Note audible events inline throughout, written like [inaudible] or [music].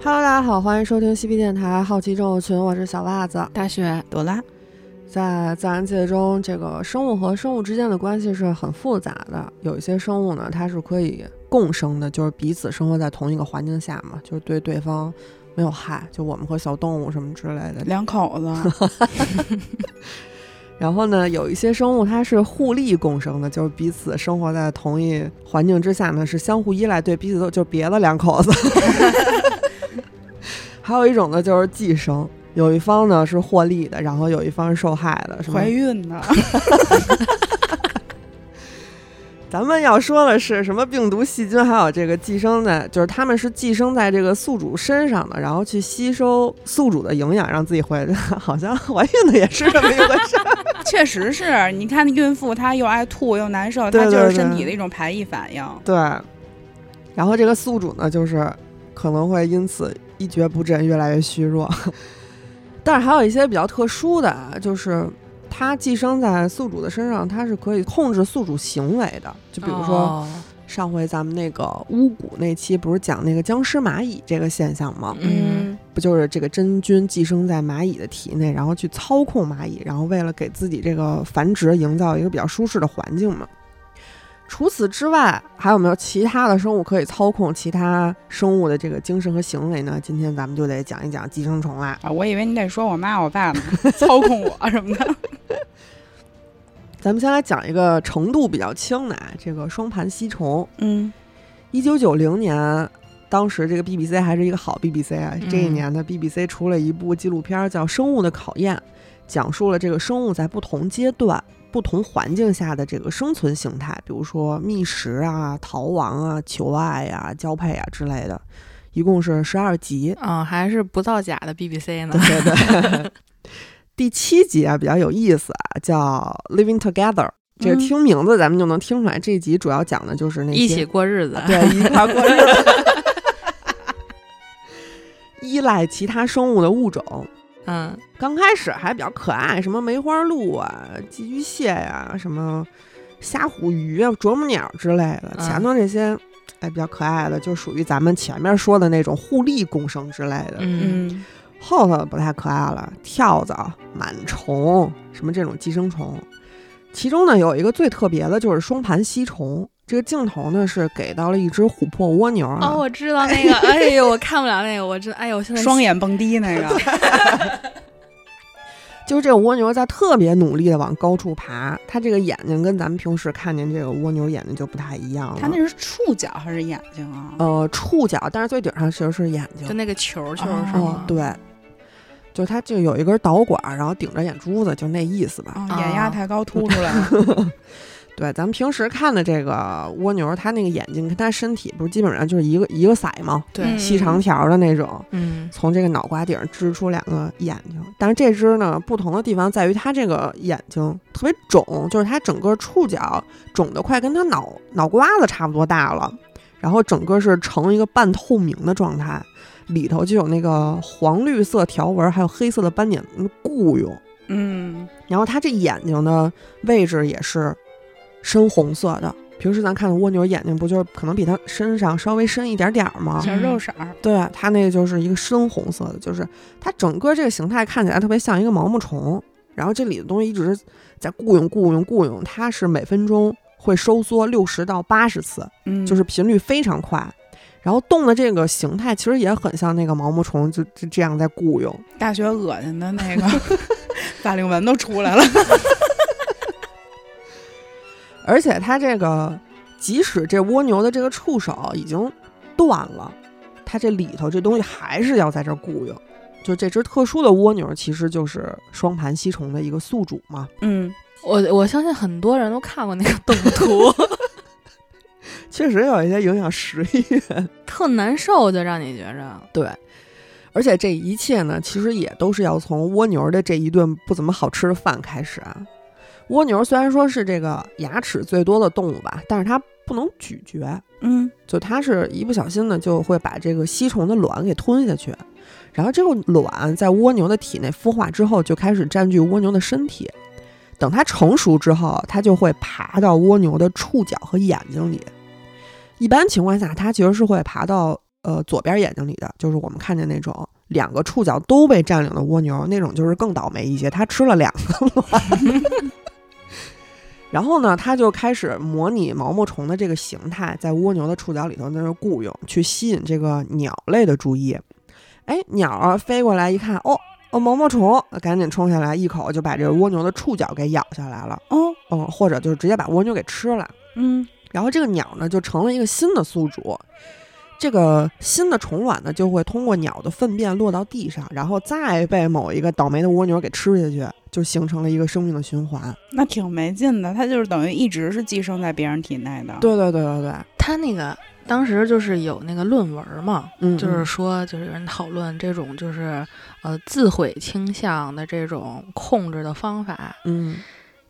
Hello，大家好，欢迎收听西皮电台好奇症友群，我是小袜子。大雪朵拉，在自然界中，这个生物和生物之间的关系是很复杂的。有一些生物呢，它是可以共生的，就是彼此生活在同一个环境下嘛，就是对对方没有害。就我们和小动物什么之类的。两口子，[laughs] 然后呢，有一些生物它是互利共生的，就是彼此生活在同一环境之下呢，是相互依赖，对彼此都就别的两口子。[laughs] 还有一种呢，就是寄生，有一方呢是获利的，然后有一方是受害的？怀孕的，[laughs] 咱们要说的是什么病毒、细菌，还有这个寄生在，就是他们是寄生在这个宿主身上的，然后去吸收宿主的营养，让自己回来。[laughs] 好像怀孕的也是这么一回事儿。[laughs] 确实是你看孕妇她又爱吐又难受，她就是身体的一种排异反应。对，然后这个宿主呢，就是可能会因此一蹶不振，越来越虚弱。[laughs] 但是还有一些比较特殊的啊，就是它寄生在宿主的身上，它是可以控制宿主行为的。就比如说、哦上回咱们那个巫蛊那期，不是讲那个僵尸蚂蚁这个现象吗？嗯，不就是这个真菌寄生在蚂蚁的体内，然后去操控蚂蚁，然后为了给自己这个繁殖营造一个比较舒适的环境嘛。除此之外，还有没有其他的生物可以操控其他生物的这个精神和行为呢？今天咱们就得讲一讲寄生虫啦。啊，我以为你得说我妈我爸呢，操控我什么的。[laughs] 咱们先来讲一个程度比较轻的啊，这个双盘吸虫。嗯一九九零年，当时这个 BBC 还是一个好 BBC 啊。这一嗯年的，BBC 出了一部纪录片儿叫《生物的考验》，讲述了这个生物在不同阶段、不同环境下的这个生存形态，比如说觅食啊、逃亡啊、求爱呀、交配啊之类的。一共是十二集，嗯，还是不造假的 BBC 呢。对 [laughs] 对对。第七集啊比较有意思啊，叫《Living Together》。这个嗯听名字咱们就能听出来，这一集主要讲的就是那些一起过日子，对，一块儿过日子。[laughs] 依赖其他生物的物种，嗯，刚开始还比较可爱，什么梅花鹿啊、寄居蟹呀、什么虾虎鱼啊、啄木鸟之类的。嗯前头这些，哎，比较可爱的，就属于咱们前面说的那种互利共生之类的。嗯嗯后头不太可爱了，跳蚤、螨虫，什么这种寄生虫。其中呢，有一个最特别的，就是双盘吸虫。这个镜头呢是给到了一只琥珀蜗牛啊，哦，我知道那个，哎呦，我看不了那个，我知，哎呦，我现在双眼蹦迪那个，[laughs] 就是这个蜗牛在特别努力的往高处爬，它这个眼睛跟咱们平时看见这个蜗牛眼睛就不太一样了。它那是触角还是眼睛啊？呃触角，但是最顶上其实是眼睛就。那个球球哦哦是吗？，对，就它就有一根导管，然后顶着眼珠子，就那意思吧。啊，眼压太高凸出来了。[laughs] 对，咱们平时看的这个蜗牛，它那个眼睛跟它身体不是基本上就是一个一个色吗？对嗯细长条的那种。嗯从这个脑瓜顶儿支出两个眼睛，但是这只呢，不同的地方在于它这个眼睛特别肿，就是它整个触角肿得快跟它脑脑瓜子差不多大了，然后整个是呈一个半透明的状态，里头就有那个黄绿色条纹，还有黑色的斑点嗯雇佣，嗯，然后它这眼睛的位置也是深红色的。平时咱看的蜗牛眼睛不就是可能比它身上稍微深一点点儿吗？小肉色儿。对，它那个就是一个深红色的，就是它整个这个形态看起来特别像一个毛毛虫，然后这里的东西一直在雇佣、雇佣、雇佣，它是每分钟会收缩六十到八十次，嗯，就是频率非常快。然后动的这个形态其实也很像那个毛毛虫，就就这样在雇佣。大学恶心的那个法令纹都出来了。[laughs] 而且它这个，即使这蜗牛的这个触手已经断了，它这里头这东西还是要在这儿雇佣。就这只特殊的蜗牛，其实就是双盘吸虫的一个宿主嘛。嗯，我我相信很多人都看过那个动图，[laughs] 确实有一些影响食欲。特难受，就让你觉着，对，而且这一切呢，其实也都是要从蜗牛的这一顿不怎么好吃的饭开始啊。蜗牛虽然说是这个牙齿最多的动物吧，但是它不能咀嚼，嗯，就它是一不小心呢，就会把这个吸虫的卵给吞下去，然后这个卵在蜗牛的体内孵化之后，就开始占据蜗牛的身体。等它成熟之后，它就会爬到蜗牛的触角和眼睛里。一般情况下，它其实是会爬到呃左边眼睛里的，就是我们看见那种两个触角都被占领的蜗牛，那种就是更倒霉一些，它吃了两个 [laughs] 卵。然后呢，他就开始模拟毛毛虫的这个形态，在蜗牛的触角里头在那儿雇佣，去吸引这个鸟类的注意。哎，鸟儿飞过来一看，哦哦，毛毛虫，赶紧冲下来，一口就把这个蜗牛的触角给咬下来了。哦，嗯，或者就是直接把蜗牛给吃了。嗯，然后这个鸟呢，就成了一个新的宿主。这个新的虫卵呢，就会通过鸟的粪便落到地上，然后再被某一个倒霉的蜗牛给吃下去，就形成了一个生命的循环。那挺没劲的，它就是等于一直是寄生在别人体内的。，对对对对对，它那个当时就是有那个论文嘛，嗯，就是说，就是有人讨论这种就是呃自毁倾向的这种控制的方法。嗯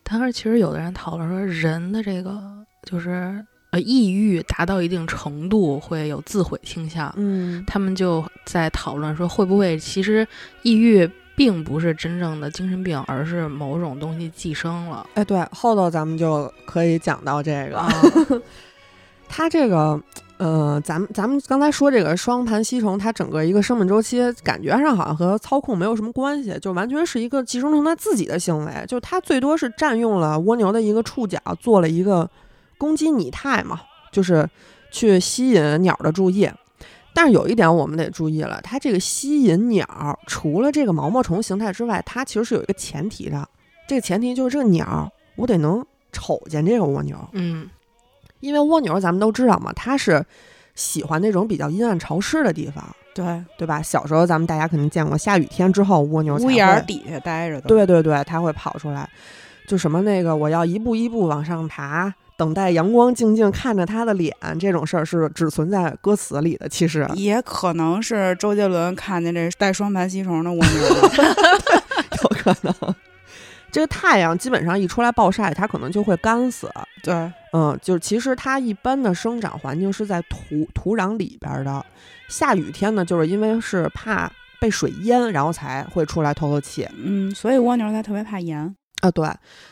当时其实有的人讨论说，人的这个就是呃抑郁达到一定程度会有自毁倾向。嗯他们就在讨论说，会不会其实抑郁并不是真正的精神病，而是某种东西寄生了。哎，对，后头咱们就可以讲到这个。啊，[laughs] 它这个，呃，咱们咱们刚才说这个双盘吸虫，它整个一个生命周期，感觉上好像和操控没有什么关系，就完全是一个寄生虫它自己的行为，就它最多是占用了蜗牛的一个触角，做了一个攻击拟态嘛，就是去吸引鸟的注意。但是有一点我们得注意了，它这个吸引鸟，除了这个毛毛虫形态之外，它其实是有一个前提的，这个前提就是这个鸟我得能瞅见这个蜗牛。嗯因为蜗牛咱们都知道嘛，它是喜欢那种比较阴暗潮湿的地方，对，对吧？小时候咱们大家肯定见过，下雨天之后蜗牛在屋檐儿，底下待着的。，对对对，它会跑出来，就什么那个我要一步一步往上爬，等待阳光，静静看着它的脸，这种事儿是只存在歌词里的，其实也可能是周杰伦看见这带双盘吸虫的蜗牛了。[laughs] 有可能。这个太阳基本上一出来暴晒，它可能就会干死。对，嗯，就是其实它一般的生长环境是在土土壤里边儿的，下雨天呢，就是因为是怕被水淹，然后才会出来透透气嗯，所以蜗牛它特别怕盐。啊。对，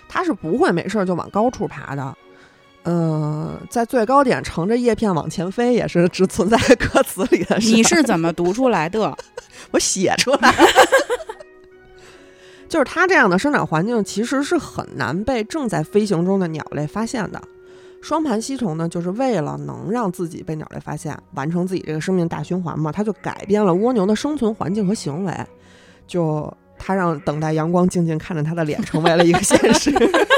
它是不会没事儿就往高处爬的。嗯、在最高点乘着叶片往前飞，也是只存在歌词里的事。你是怎么读出来的？[laughs] 我写出来。[laughs] 就是它这样的生长环境，其实是很难被正在飞行中的鸟类发现的。双盘吸虫呢，就是为了能让自己被鸟类发现，完成自己这个生命大循环嘛，它就改变了蜗牛的生存环境和行为，就它让等待阳光、静静看着它的脸成为了一个现实。[laughs]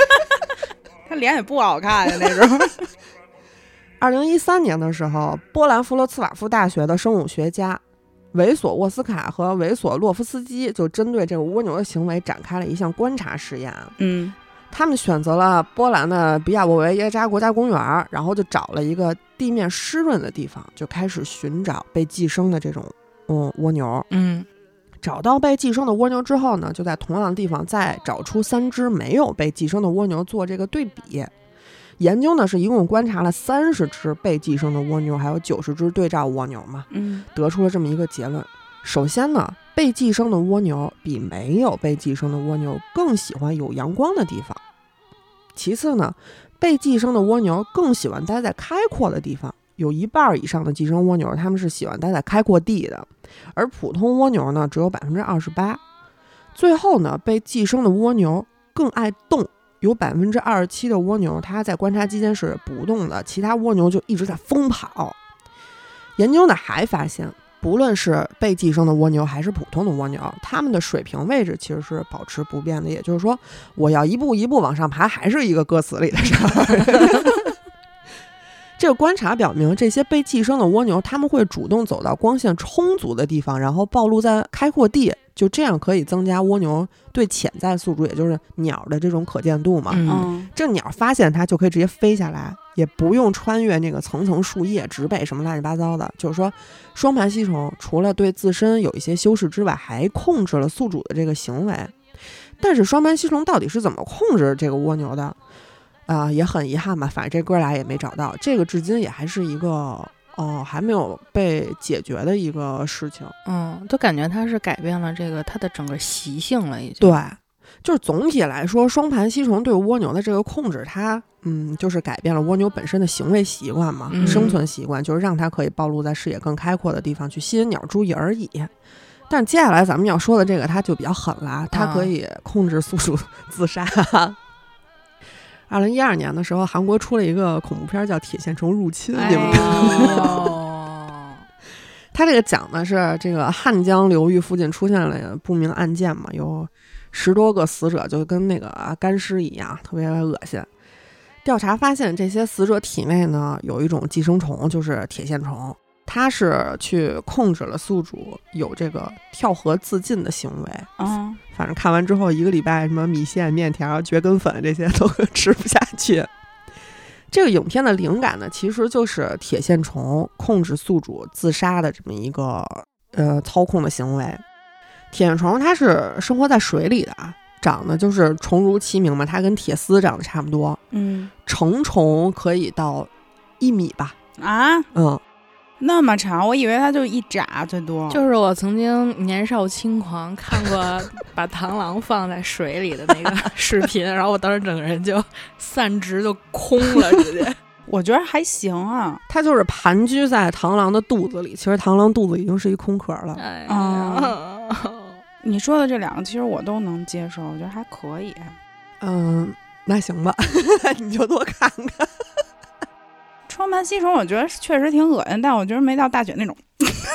它脸也不好看呀，那时候。[laughs] 二零一三年的时候，波兰弗罗茨瓦夫大学的生物学家维索沃斯卡和维索洛夫斯基就针对这个蜗牛的行为展开了一项观察实验。嗯他们选择了波兰的比亚沃维耶扎国家公园，然后就找了一个地面湿润的地方，就开始寻找被寄生的这种嗯蜗牛。嗯找到被寄生的蜗牛之后呢，就在同样的地方再找出三只没有被寄生的蜗牛做这个对比。研究呢是一共观察了三十只被寄生的蜗牛，还有九十只对照蜗牛嘛，嗯得出了这么一个结论。首先呢，被寄生的蜗牛比没有被寄生的蜗牛更喜欢有阳光的地方。其次呢，被寄生的蜗牛更喜欢待在开阔的地方，有一半以上的寄生蜗牛，它们是喜欢待在开阔地的，而普通蜗牛呢，只有百分之二十八。最后呢，被寄生的蜗牛更爱动，有百分之二十七的蜗牛它在观察期间是不动的，其他蜗牛就一直在疯跑。研究呢还发现，不论是被寄生的蜗牛还是普通的蜗牛，它们的水平位置其实是保持不变的。也就是说，我要一步一步往上爬，还是一个歌词里的事儿。[laughs] 这个观察表明，这些被寄生的蜗牛，它们会主动走到光线充足的地方，然后暴露在开阔地，就这样可以增加蜗牛对潜在宿主，也就是鸟的这种可见度嘛。嗯嗯这鸟发现它就可以直接飞下来，也不用穿越那个层层树叶、植被什么乱七八糟的。就是说，双盘吸虫除了对自身有一些修饰之外，还控制了宿主的这个行为。但是双盘吸虫到底是怎么控制这个蜗牛的？啊、也很遗憾吧，反正这哥俩也没找到，这个至今也还是一个哦、还没有被解决的一个事情。嗯，就感觉它是改变了这个它的整个习性了，已经。对，就是总体来说，双盘吸虫对蜗牛的这个控制，它嗯，就是改变了蜗牛本身的行为习惯嘛，嗯生存习惯，就是让它可以暴露在视野更开阔的地方去吸引鸟注意而已。但接下来咱们要说的这个，它就比较狠了，它可以控制宿主 [laughs] 自杀。二零一二年的时候，韩国出了一个恐怖片叫《铁线虫入侵》，你们看过吗？哦，他这个讲的是这个汉江流域附近出现了不明案件嘛，有十多个死者，就跟那个干尸一样，特别恶心。调查发现，这些死者体内呢有一种寄生虫，就是铁线虫，它是去控制了宿主有这个跳河自尽的行为。嗯，反正看完之后，一个礼拜什么米线、面条、蕨根粉这些都吃不下去。[laughs] 这个影片的灵感呢，其实就是铁线虫控制宿主自杀的这么一个呃操控的行为。铁线虫它是生活在水里的啊，长得就是虫如其名嘛，它跟铁丝长得差不多。嗯成虫可以到一米吧，啊，嗯，那么长，我以为它就一眨最多。就是我曾经年少轻狂看过 [laughs] 把螳螂放在水里的那个视频，然后我当时整个人就散直就空了，直接。[laughs] 我觉得还行啊。它就是盘踞在螳螂的肚子里，其实螳螂肚子已经是一空壳了。你说的这两个，其实我都能接受，我觉得还可以。嗯，那行吧，[laughs] 你就多看看。双盘吸虫，我觉得确实挺恶心，但我觉得没到大雪那种。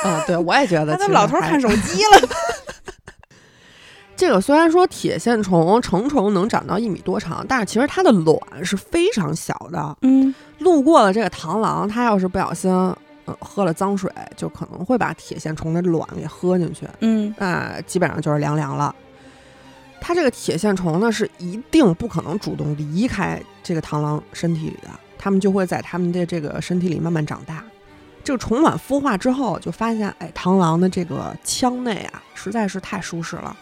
嗯，对，我也觉得。[laughs] 他他老头儿看手 [laughs] 机了。这个虽然说铁线虫成虫能长到一米多长，但是其实它的卵是非常小的。嗯路过了这个螳螂，它要是不小心，呃，喝了脏水，就可能会把铁线虫的卵给喝进去，嗯那基本上就是凉凉了。它这个铁线虫呢，是一定不可能主动离开这个螳螂身体里的，它们就会在它们的这个身体里慢慢长大。这个虫卵孵化之后，就发现，哎，螳螂的这个腔内啊，实在是太舒适了，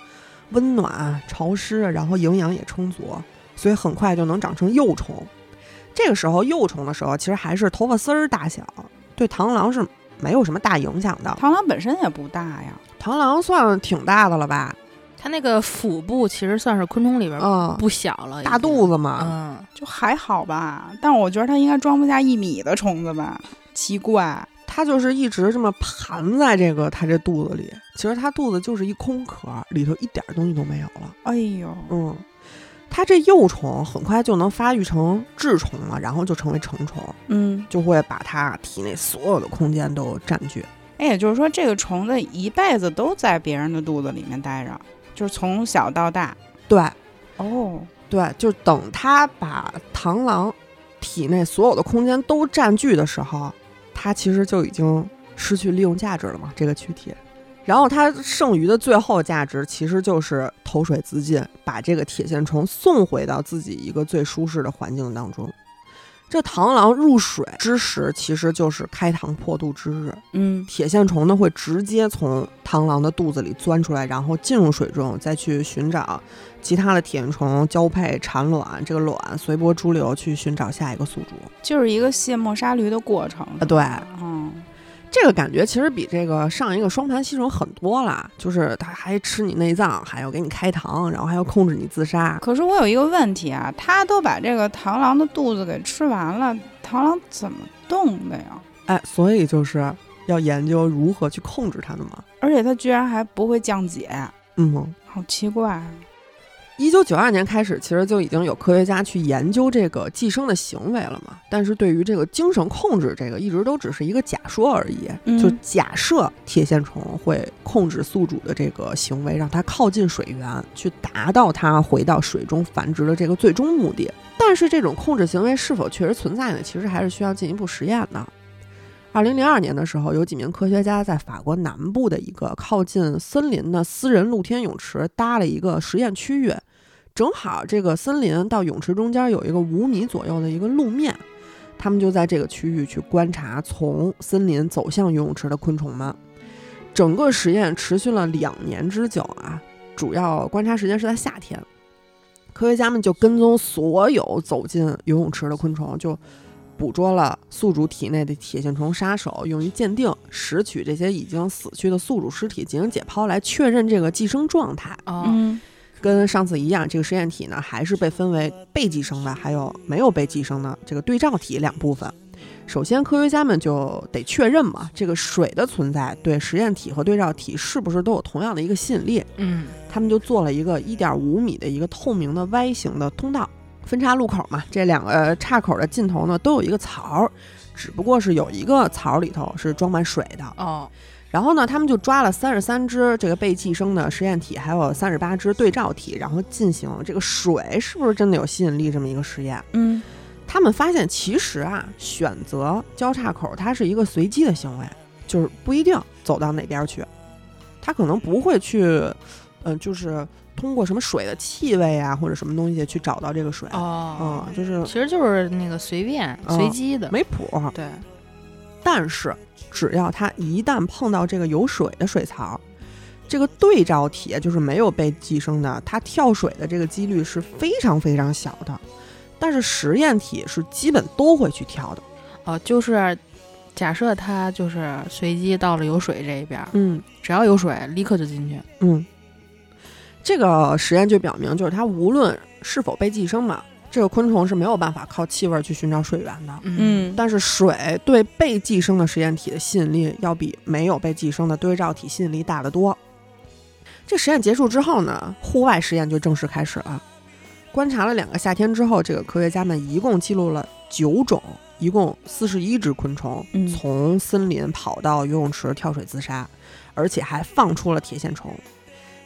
温暖、潮湿，然后营养也充足，所以很快就能长成幼虫。这个时候，幼虫的时候，其实还是头发丝儿大小，对螳螂是没有什么大影响的。螳螂本身也不大呀。螳螂算挺大的了吧？它那个腹部其实算是昆虫里边嗯，不小了，大肚子。子嘛。嗯，就还好吧，但我觉得它应该装不下一米的虫子吧，奇怪。它就是一直这么盘在这个它这肚子里，其实它肚子就是一空壳，里头一点东西都没有了。哎呦，嗯，它这幼虫很快就能发育成稚虫了，然后就成为成虫，嗯，就会把它体内所有的空间都占据。哎，也就是说，这个虫子一辈子都在别人的肚子里面待着，就是从小到大。对哦，对，就等它把螳螂体内所有的空间都占据的时候，它其实就已经失去利用价值了嘛，这个躯体。然后它剩余的最后价值其实就是投水自尽，把这个铁线虫送回到自己一个最舒适的环境当中。这螳螂入水之时，其实就是开膛破肚之日。嗯铁线虫呢会直接从螳螂的肚子里钻出来，然后进入水中，再去寻找其他的铁线虫交配产卵，这个卵随波逐流去寻找下一个宿主。就是一个卸磨杀驴的过程。啊，对，嗯，这个感觉其实比这个上一个双盘吸虫狠多了，就是它还吃你内脏，还要给你开膛，然后还要控制你自杀。可是我有一个问题啊，它都把这个螳螂的肚子给吃完了，螳螂怎么动的呀？哎，所以就是要研究如何去控制它的嘛。而且它居然还不会降解，嗯。好奇怪啊。一九九二年开始，其实就已经有科学家去研究这个寄生的行为了嘛。但是对于这个精神控制，这个一直都只是一个假说而已。嗯就假设铁线虫会控制宿主的这个行为，让它靠近水源，去达到它回到水中繁殖的这个最终目的。但是这种控制行为是否确实存在呢？其实还是需要进一步实验的。二零零二年的时候，有几名科学家在法国南部的一个靠近森林的私人露天泳池搭了一个实验区域，正好这个森林到泳池中间有一个五米左右的一个路面，他们就在这个区域去观察从森林走向游泳池的昆虫们。整个实验持续了两年之久啊，主要观察时间是在夏天。科学家们就跟踪所有走进游泳池的昆虫，就捕捉了宿主体内的铁线虫杀手，用于鉴定，拾取这些已经死去的宿主尸体进行解剖，来确认这个寄生状态。哦，嗯跟上次一样，这个实验体呢还是被分为被寄生的，还有没有被寄生的这个对照体两部分。首先，科学家们就得确认嘛，这个水的存在对实验体和对照体是不是都有同样的一个吸引力？嗯他们就做了一个1.5米的一个透明的 Y 型的通道，分岔路口嘛，这两个岔口的尽头呢都有一个槽，只不过是有一个槽里头是装满水的。哦，然后呢，他们就抓了三十三只这个被寄生的实验体，还有三十八只对照体，然后进行这个水是不是真的有吸引力这么一个实验。嗯他们发现，其实啊，选择交叉口它是一个随机的行为，就是不一定走到哪边去，他可能不会去，嗯、就是通过什么水的气味啊或者什么东西去找到这个水，哦，嗯，就是其实就是那个随便、嗯随机的，没谱。对，但是只要它一旦碰到这个有水的水槽，这个对照体就是没有被寄生的，它跳水的这个几率是非常非常小的。但是实验体是基本都会去跳的。哦，就是假设它就是随机到了有水这一边儿，嗯只要有水，立刻就进去。嗯，这个实验就表明，就是它无论是否被寄生嘛，这个昆虫是没有办法靠气味去寻找水源的。嗯但是水对被寄生的实验体的吸引力要比没有被寄生的对照体吸引力大得多。这实验结束之后呢，户外实验就正式开始了。观察了两个夏天之后，这个科学家们一共记录了九种，一共四十一只昆虫嗯从森林跑到游泳池跳水自杀，而且还放出了铁线虫。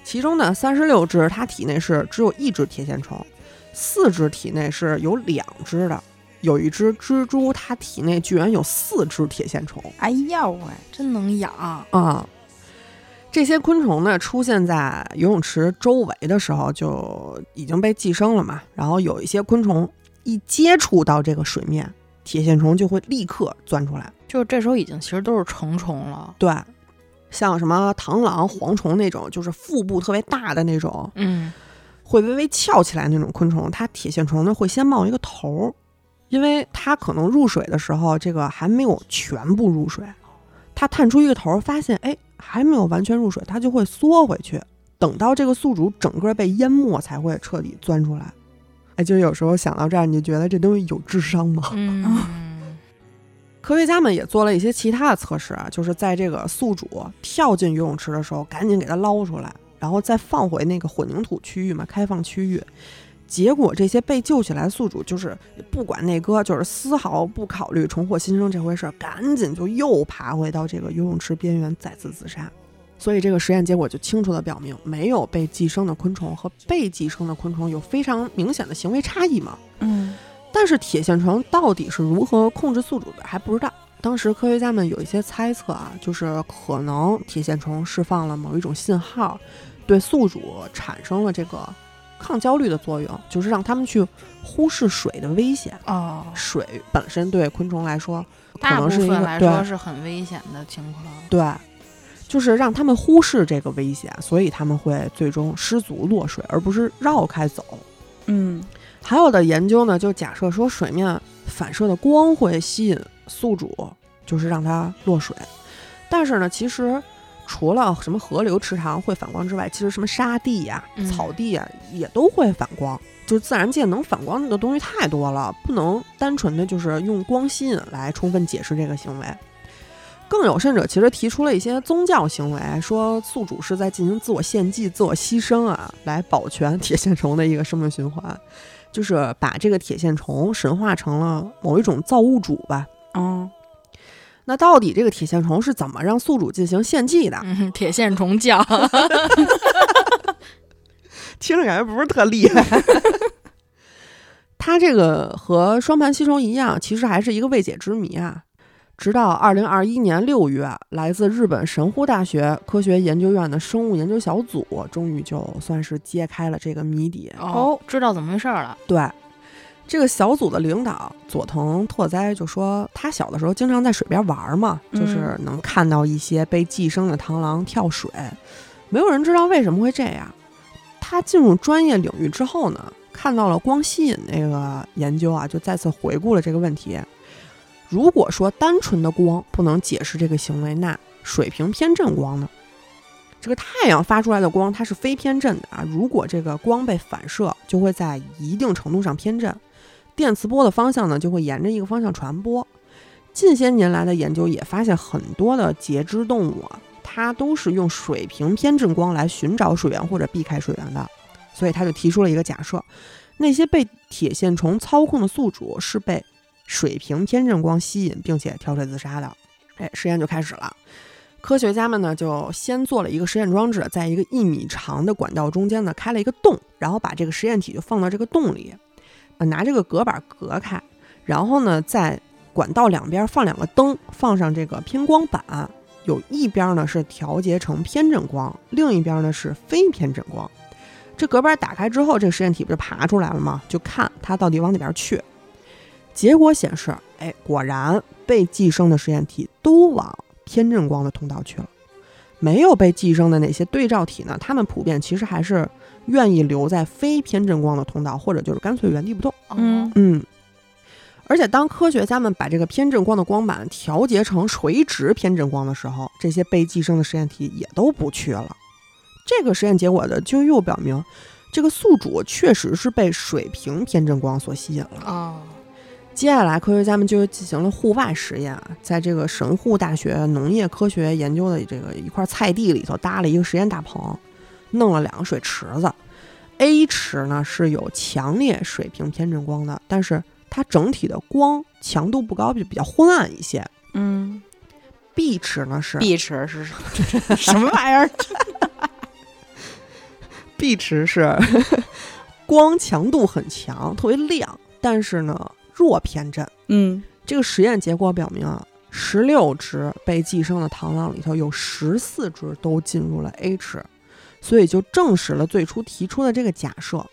其中呢，三十六只它体内是只有一只铁线虫，四只体内是有两只的，有一只蜘蛛它体内居然有四只铁线虫哎呀喂，真能养，啊！这些昆虫呢，出现在游泳池周围的时候就已经被寄生了嘛。然后有一些昆虫一接触到这个水面，铁线虫就会立刻钻出来。就是这时候已经其实都是成虫了。对，像什么螳螂、蝗虫那种，就是腹部特别大的那种，嗯，会微微翘起来那种昆虫，它铁线虫呢会先冒一个头儿，因为它可能入水的时候，这个还没有全部入水，它探出一个头儿，发现哎还没有完全入水，它就会缩回去，等到这个宿主整个被淹没，才会彻底钻出来。哎，就有时候想到这儿，你就觉得这东西有智商吗？[laughs] 嗯，科学家们也做了一些其他的测试啊，就是在这个宿主跳进游泳池的时候，赶紧给它捞出来，然后再放回那个混凝土区域嘛，开放区域。结果这些被救起来的宿主就是不管那个，就是丝毫不考虑重获新生这回事，赶紧就又爬回到这个游泳池边缘，再次自杀。所以这个实验结果就清楚地表明，没有被寄生的昆虫和被寄生的昆虫有非常明显的行为差异嘛。嗯但是铁线虫到底是如何控制宿主的还不知道。当时科学家们有一些猜测啊，就是可能铁线虫释放了某一种信号，对宿主产生了这个抗焦虑的作用，就是让他们去忽视水的危险。哦，水本身对昆虫来说，可大部能是一分来说是很危险的情况。对，就是让他们忽视这个危险，所以他们会最终失足落水，而不是绕开走。嗯还有的研究呢，就假设说水面反射的光会吸引宿主，就是让它落水。但是呢，其实除了什么河流、池塘会反光之外，其实什么沙地呀、草地呀也都会反光。就是自然界能反光的东西太多了，不能单纯的就是用光吸引来充分解释这个行为。更有甚者，其实提出了一些宗教行为，说宿主是在进行自我献祭、自我牺牲啊，来保全铁线虫的一个生命循环，就是把这个铁线虫神化成了某一种造物主吧。嗯那到底这个铁线虫是怎么让宿主进行献祭的？嗯，铁线虫教，[laughs] 听着感觉不是特厉害。它这个和双盘吸虫一样，其实还是一个未解之谜啊。直到二零二一年六月，来自日本神户大学科学研究院的生物研究小组终于就算是揭开了这个谜底。哦，知道怎么回事儿了。对，这个小组的领导佐藤拓哉就说，他小的时候经常在水边玩嘛，嗯就是能看到一些被寄生的螳螂跳水，没有人知道为什么会这样。他进入专业领域之后呢，看到了光吸引那个研究啊，就再次回顾了这个问题。如果说单纯的光不能解释这个行为，那水平偏振光呢？这个太阳发出来的光它是非偏振的啊，如果这个光被反射，就会在一定程度上偏振，电磁波的方向呢就会沿着一个方向传播。近些年来的研究也发现，很多的节肢动物啊，它都是用水平偏振光来寻找水源或者避开水源的，所以他就提出了一个假设：那些被铁线虫操控的宿主是被水平偏振光吸引，并且跳水自杀的。哎，实验就开始了。科学家们呢，就先做了一个实验装置，在一个一米长的管道中间呢，开了一个洞，然后把这个实验体就放到这个洞里，拿这个隔板隔开，然后呢，在管道两边放两个灯，放上这个偏光板，有一边呢是调节成偏振光，另一边呢是非偏振光。这隔板打开之后，这个实验体不就爬出来了吗？就看它到底往哪边去。结果显示，哎，果然被寄生的实验体都往偏振光的通道去了。没有被寄生的那些对照体呢？它们普遍其实还是愿意留在非偏振光的通道，或者就是干脆原地不动。嗯嗯，而且当科学家们把这个偏振光的光板调节成垂直偏振光的时候，这些被寄生的实验体也都不去了。这个实验结果呢，就又表明，这个宿主确实是被水平偏振光所吸引了。哦，接下来，科学家们就进行了户外实验，在这个神户大学农业科学研究的这个一块菜地里头搭了一个实验大棚，弄了两个水池子。A 池呢是有强烈水平偏振光的，但是它整体的光强度不高，就比较昏暗一些。嗯 B 池呢是 B 池是什么 [laughs] 玩意儿？B 池是 [laughs] 光强度很强，特别亮，但是呢弱偏振。嗯这个实验结果表明啊，十六只被寄生的螳螂里头有十四只都进入了 A 池，所以就证实了最初提出的这个假设：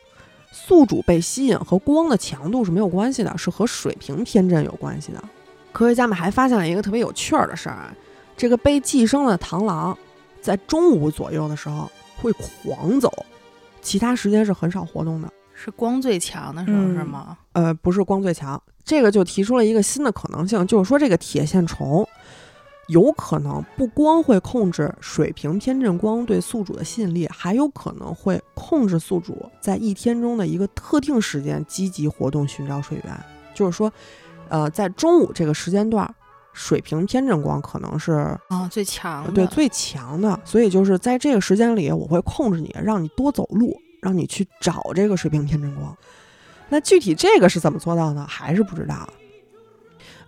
宿主被吸引和光的强度是没有关系的，是和水平偏振有关系的。科学家们还发现了一个特别有趣儿的事儿啊，这个被寄生的螳螂在中午左右的时候会狂走，其他时间是很少活动的。是光最强的时候嗯是吗？呃，不是光最强，这个就提出了一个新的可能性，就是说这个铁线虫有可能不光会控制水平偏振光对宿主的吸引力，还有可能会控制宿主在一天中的一个特定时间积极活动寻找水源。就是说，呃，在中午这个时间段，水平偏振光可能是哦，最强的，对最强的，所以就是在这个时间里，我会控制你，让你多走路，让你去找这个水平偏振光。那具体这个是怎么做到的，还是不知道。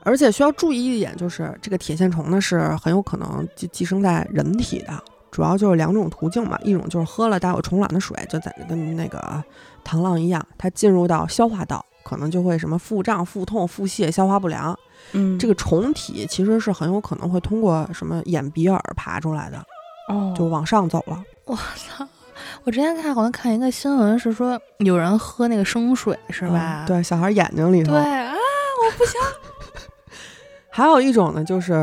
而且需要注意一点，就是这个铁线虫呢是很有可能寄寄生在人体的，主要就是两种途径嘛，一种就是喝了带有虫卵的水，就在跟那个螳螂一样，它进入到消化道，可能就会什么腹胀、腹痛、腹泻、消化不良。嗯，这个虫体其实是很有可能会通过什么眼、鼻、耳爬出来的，哦就往上走了。我操！我之前看好像看一个新闻是说有人喝那个生水是吧？嗯对，小孩眼睛里头。对啊，我不行。[laughs] 还有一种呢，就是，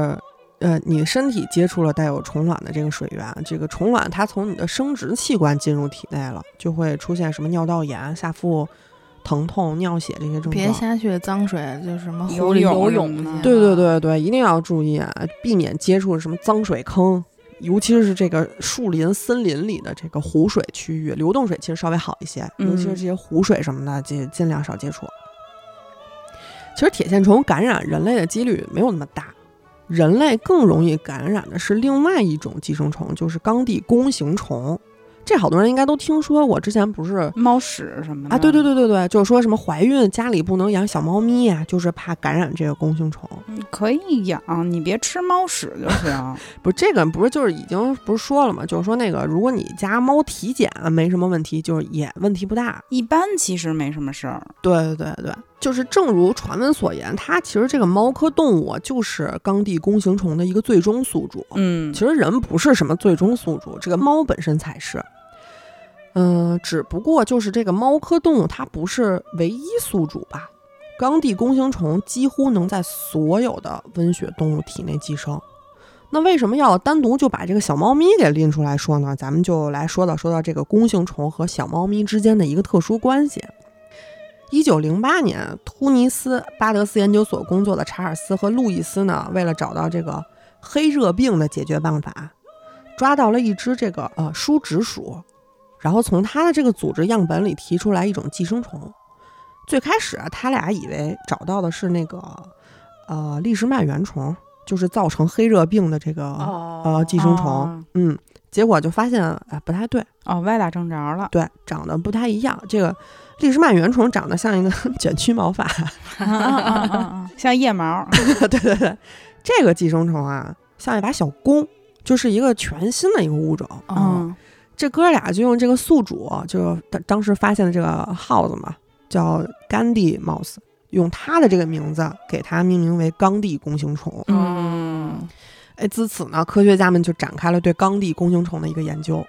呃，你身体接触了带有虫卵的这个水源，这个虫卵它从你的生殖器官进入体内了，就会出现什么尿道炎、下腹疼痛、尿血这些症状。别瞎去脏水，就什么湖里游泳什么的泳去。对对对对，一定要注意啊，避免接触什么脏水坑，尤其是这个树林、森林里的这个湖水区域。流动水其实稍微好一些，尤其是这些湖水什么的，尽尽量少接触。其实铁线虫感染人类的几率没有那么大，人类更容易感染的是另外一种寄生虫，就是刚地弓形虫。这好多人应该都听说过，之前不是猫屎什么的啊？对对对对对，就是说什么怀孕家里不能养小猫咪呀、就是怕感染这个弓形虫。可以养，你别吃猫屎就行。[laughs] 不是这个，不是就是已经不是说了吗？就是说那个，如果你家猫体检没什么问题，就是也问题不大。一般其实没什么事儿。对对对对，就是正如传闻所言，它其实这个猫科动物就是冈地弓形虫的一个最终宿主。嗯其实人不是什么最终宿主，这个猫本身才是。嗯、只不过就是这个猫科动物它不是唯一宿主吧？冈地弓形虫几乎能在所有的温血动物体内寄生。那为什么要单独就把这个小猫咪给拎出来说呢？咱们就来说到说到这个弓形虫和小猫咪之间的一个特殊关系。一九零八年，突尼斯巴德斯研究所工作的查尔斯和路易斯呢，为了找到这个黑热病的解决办法，抓到了一只这个呃疏植属，然后从它的这个组织样本里提出来一种寄生虫。最开始啊，他俩以为找到的是那个呃利氏蔓原虫，就是造成黑热病的这个、哦呃寄生虫。哦嗯，结果就发现哎、不太对，哦，歪打正着了。对，长得不太一样。这个利氏蔓原虫长得像一个 [laughs] 卷曲毛发，[laughs] 像腋毛。[laughs] 对对对，这个寄生虫啊，像一把小弓，就是一个全新的一个物种。嗯这哥俩就用这个宿主，就是当当时发现的这个耗子嘛，叫甘地 mouse，用他的这个名字给它命名为冈地弓形虫。嗯哎，自此呢，科学家们就展开了对冈地弓形虫的一个研究。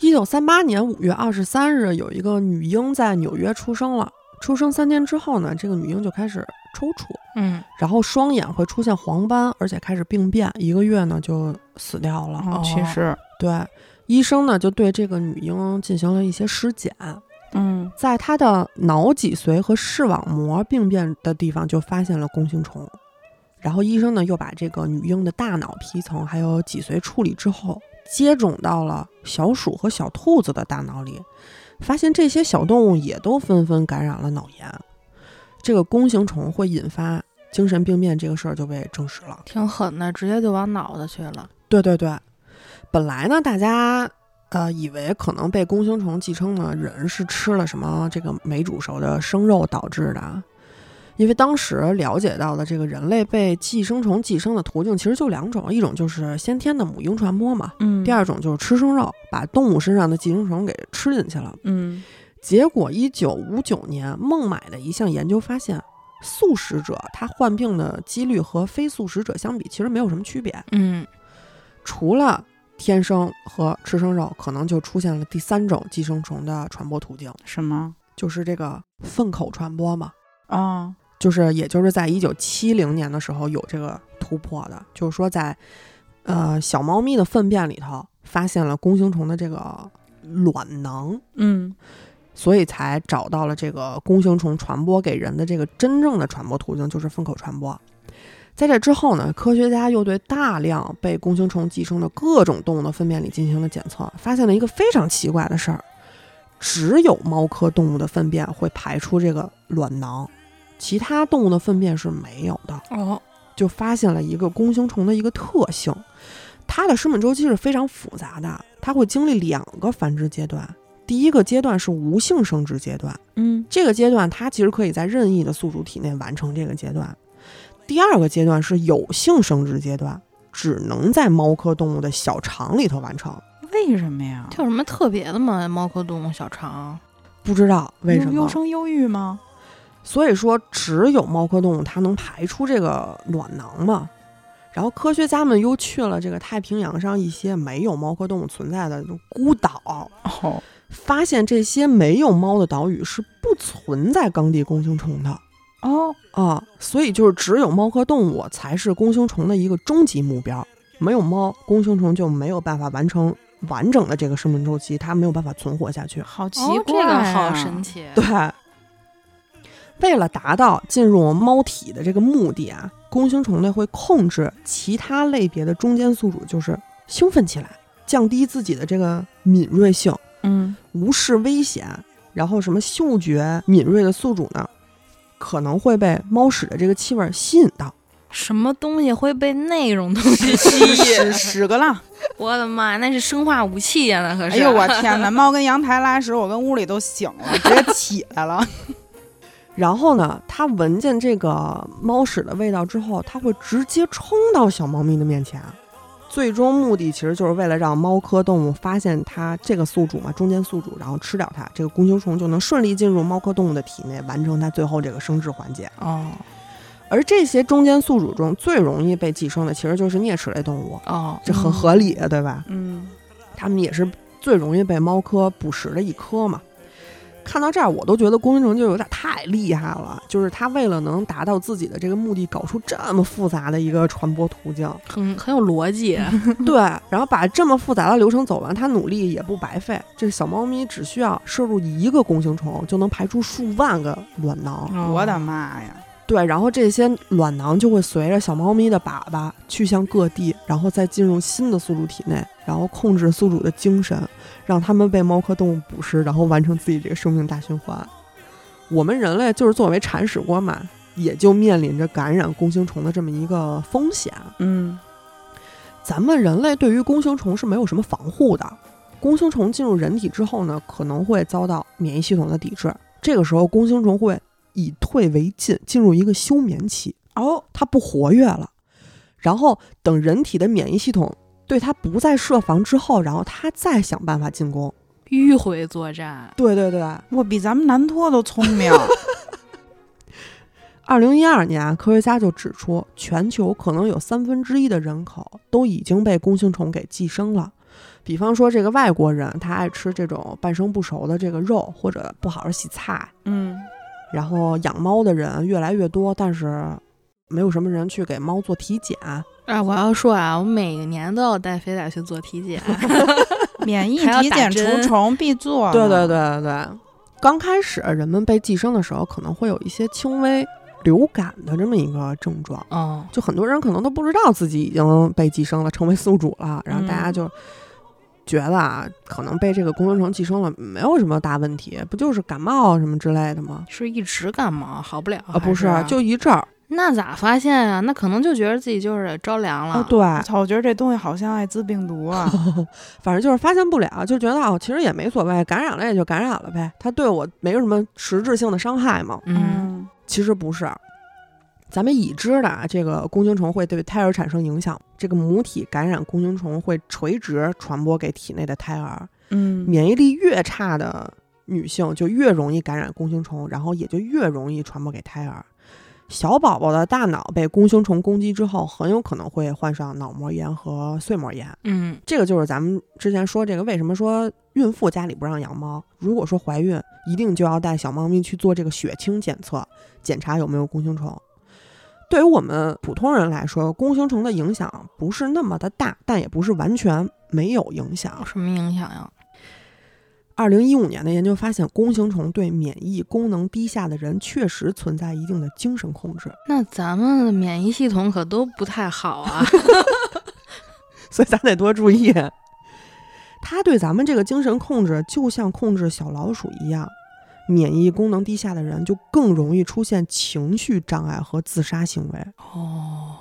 一九三八年五月二十三日，有一个女婴在纽约出生了。出生三天之后呢，这个女婴就开始抽搐，嗯，然后双眼会出现黄斑，而且开始病变，一个月呢就死掉了。哦，去世。对，医生呢就对这个女婴进行了一些尸检，嗯在她的脑脊髓和视网膜病变的地方就发现了弓形虫。然后医生呢又把这个女婴的大脑皮层还有脊髓处理之后，接种到了小鼠和小兔子的大脑里，发现这些小动物也都纷纷感染了脑炎。这个弓形虫会引发精神病变这个事儿就被证实了。挺狠的，直接就往脑子去了。对对对，本来呢，大家呃以为可能被弓形虫寄生的人是吃了什么这个没煮熟的生肉导致的，因为当时了解到的这个人类被寄生虫寄生的途径其实就两种，一种就是先天的母婴传播嘛，嗯第二种就是吃生肉，把动物身上的寄生虫给吃进去了。嗯结果，一九五九年，孟买的一项研究发现，素食者他患病的几率和非素食者相比，其实没有什么区别。嗯，除了天生和吃生肉，可能就出现了第三种寄生虫的传播途径，什么？就是这个粪口传播嘛。啊就是也就是在一九七零年的时候有这个突破的，就是说在呃小猫咪的粪便里头发现了弓形虫的这个卵囊，嗯所以才找到了这个弓形虫传播给人的这个真正的传播途径就是粪口传播。在这之后呢，科学家又对大量被弓形虫寄生的各种动物的粪便里进行了检测，发现了一个非常奇怪的事儿：只有猫科动物的粪便会排出这个卵囊，其他动物的粪便是没有的。哦，就发现了一个弓形虫的一个特性，它的生命周期是非常复杂的，它会经历两个繁殖阶段。第一个阶段是无性生殖阶段，嗯这个阶段它其实可以在任意的宿主体内完成这个阶段。第二个阶段是有性生殖阶段，只能在猫科动物的小肠里头完成。为什么呀？它有什么特别的吗？猫科动物小肠？不知道为什么优么，生优育吗？所以说只有猫科动物它能排出这个卵囊嘛。然后科学家们又去了这个太平洋上一些没有猫科动物存在的孤岛，哦发现这些没有猫的岛屿是不存在冈地弓形虫的哦啊，所以就是只有猫科动物才是弓形虫的一个终极目标。没有猫，弓形虫就没有办法完成完整的这个生命周期，它没有办法存活下去。好奇哦，怪、这个啊好神。奇。对，为了达到进入猫体的这个目的啊，弓形虫呢会控制其他类别的中间宿主，就是兴奋起来，降低自己的这个敏锐性，嗯无视危险，然后什么嗅觉敏锐的宿主呢，可能会被猫屎的这个气味吸引到。什么东西会被那种东西吸引？[laughs] 屎个浪！我的妈，那是生化武器呀、那可是。哎呦我天哪！猫跟阳台拉屎，我跟屋里都醒了，[laughs] 直接起来了。然后呢，它闻见这个猫屎的味道之后，它会直接冲到小猫咪的面前。最终目的其实就是为了让猫科动物发现它这个宿主嘛，中间宿主，然后吃掉它，这个弓形虫就能顺利进入猫科动物的体内，完成它最后这个生殖环节。哦而这些中间宿主中最容易被寄生的，其实就是啮齿类动物，哦，这很合理，对吧？嗯，它们也是最容易被猫科捕食的一科嘛。看到这儿，我都觉得弓形虫就有点太厉害了，就是它为了能达到自己的这个目的，搞出这么复杂的一个传播途径，很很有逻辑。[laughs] 对，然后把这么复杂的流程走完，它努力也不白费。这小猫咪只需要摄入一个弓形虫，就能排出数万个卵囊。哦我的妈呀！对，然后这些卵囊就会随着小猫咪的粑粑去向各地，然后再进入新的宿主体内，然后控制宿主的精神，让它们被猫科动物捕食，然后完成自己这个生命大循环。我们人类就是作为铲屎官嘛，也就面临着感染弓形虫的这么一个风险。嗯咱们人类对于弓形虫是没有什么防护的。弓形虫进入人体之后呢，可能会遭到免疫系统的抵制。这个时候，弓形虫会以退为进，进入一个休眠期，哦，它不活跃了。然后等人体的免疫系统对它不再设防之后，然后它再想办法进攻。迂回作战，对对对，我比咱们南托都聪明。[laughs] 二零一二年，科学家就指出，全球可能有三分之一的人口都已经被弓形虫给寄生了。比方说，这个外国人他爱吃这种半生不熟的这个肉，或者不好好洗菜。嗯，然后养猫的人越来越多，但是没有什么人去给猫做体检。啊，我要说啊，我每年都要带肥仔去做体检。[laughs] 免疫体检除虫必做。对对，对对，刚开始人们被寄生的时候，可能会有一些轻微流感的这么一个症状。哦，就很多人可能都不知道自己已经被寄生了，成为宿主了，然后大家嗯就觉得啊，可能被这个弓形虫寄生了，没有什么大问题，不就是感冒什么之类的吗？是一直感冒好不了啊，不是，就一阵儿那咋发现啊？那可能就觉得自己就是着凉了。啊，对，操，我觉得这东西好像艾滋病毒啊。[laughs] 反正就是发现不了，就觉得哦，其实也没所谓，感染了也就感染了呗，它对我没有什么实质性的伤害嘛。嗯，嗯其实不是，咱们已知的啊，这个弓形虫会对胎儿产生影响，这个母体感染弓形虫会垂直传播给体内的胎儿。嗯，免疫力越差的女性就越容易感染弓形虫，然后也就越容易传播给胎儿。小宝宝的大脑被弓形虫攻击之后，很有可能会患上脑膜炎和碎膜炎。嗯，这个就是咱们之前说这个为什么说孕妇家里不让养猫？如果说怀孕，一定就要带小猫咪去做这个血清检测，检查有没有弓形虫。对于我们普通人来说，弓形虫的影响不是那么的大，但也不是完全没有影响有。什么影响呀？二零一五年的研究发现，弓形虫对免疫功能低下的人确实存在一定的精神控制，那咱们的免疫系统可都不太好啊。[laughs] [laughs] 所以咱得多注意。它对咱们这个精神控制，就像控制小老鼠一样。免疫功能低下的人就更容易出现情绪障碍和自杀行为。哦，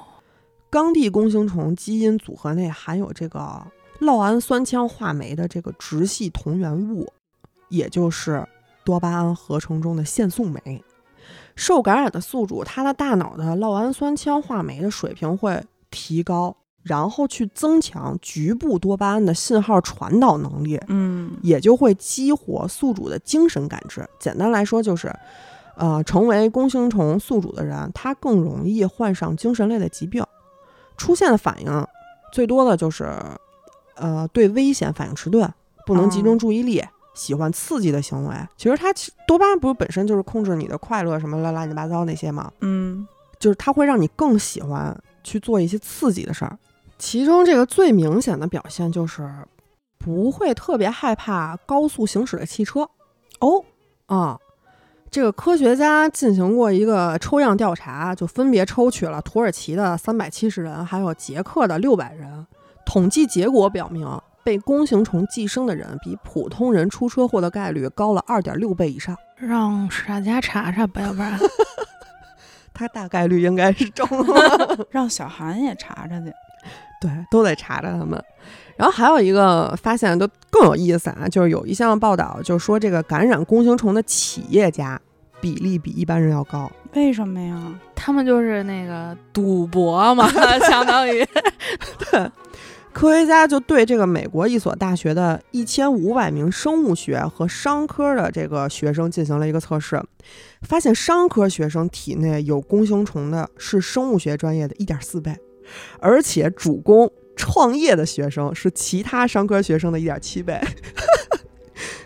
冈地弓形虫基因组合内含有这个酪氨酸羟化酶的这个直系同源物，也就是多巴胺合成中的腺素酶。受感染的宿主，他的大脑的酪氨酸羟化酶的水平会提高，然后去增强局部多巴胺的信号传导能力，嗯也就会激活宿主的精神感知。简单来说就是，呃，成为弓形虫宿主的人，他更容易患上精神类的疾病，出现的反应最多的就是，呃，对危险反应迟钝，不能集中注意力。喜欢刺激的行为，其实它其多巴胺不是本身就是控制你的快乐什么乱乱七八糟那些吗？嗯就是它会让你更喜欢去做一些刺激的事儿。其中这个最明显的表现就是不会特别害怕高速行驶的汽车哦，啊。这个科学家进行过一个抽样调查，就分别抽取了土耳其的三百七十人，还有捷克的六百人。统计结果表明，被弓形虫寄生的人比普通人出车祸的概率高了二点六倍以上。让大家查查吧，要不然 [laughs] 他大概率应该是中了。[laughs] [laughs] 让小韩也查查去。[laughs] 对，都得查查他们。然后还有一个发现都更有意思啊，就是有一项报道就说这个感染弓形虫的企业家比例比一般人要高。为什么呀？他们就是那个赌博嘛，[laughs] 相当于 [laughs] 科学家就对这个美国一所大学的一千五百名生物学和商科的这个学生进行了一个测试，发现商科学生体内有弓形虫的是生物学专业的一点四倍，而且主攻创业的学生是其他商科学生的一点七倍。[laughs]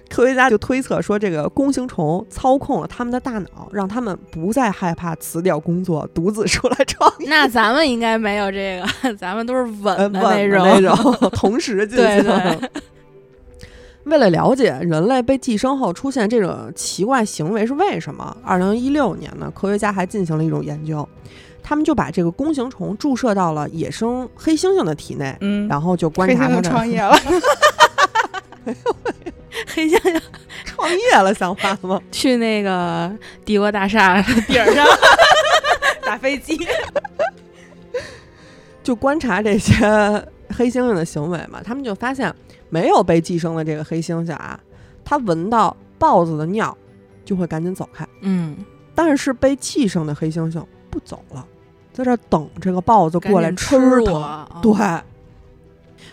科学家就推测说，这个弓形虫操控了他们的大脑，让他们不再害怕辞掉工作，独自出来创业。那咱们应该没有这个，咱们都是呃，稳的。[laughs] 那种，同时进行。对对 [laughs] 为了了解人类被寄生后出现这种奇怪行为是为什么，二零一六年呢，科学家还进行了一种研究，他们就把这个弓形虫注射到了野生黑猩猩的体内，嗯，然后就观察它的创业了，[laughs] 黑猩猩创业了，想法吗？去那个帝国大厦顶儿上打飞机。[laughs] 就观察这些黑猩猩的行为嘛，他们就发现没有被寄生的这个黑猩猩啊，它闻到豹子的尿就会赶紧走开，嗯，但是被寄生的黑猩猩不走了，在这儿等这个豹子过来吃它。吃我。对，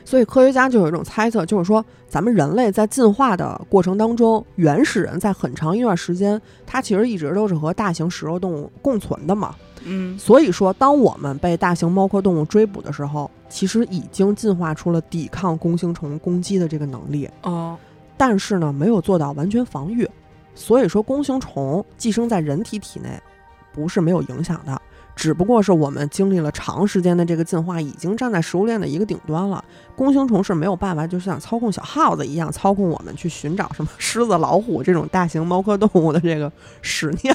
所以科学家就有一种猜测，就是说咱们人类在进化的过程当中，原始人在很长一段时间，它其实一直都是和大型食肉动物共存的嘛。嗯，所以说，当我们被大型猫科动物追捕的时候，其实已经进化出了抵抗弓形虫攻击的这个能力，哦，但是呢，没有做到完全防御。所以说，弓形虫寄生在人体体内不是没有影响的，只不过是我们经历了长时间的这个进化，已经站在食物链的一个顶端了。弓形虫是没有办法，就像操控小耗子一样，操控我们去寻找什么 [laughs] 狮子、老虎这种大型猫科动物的这个屎尿，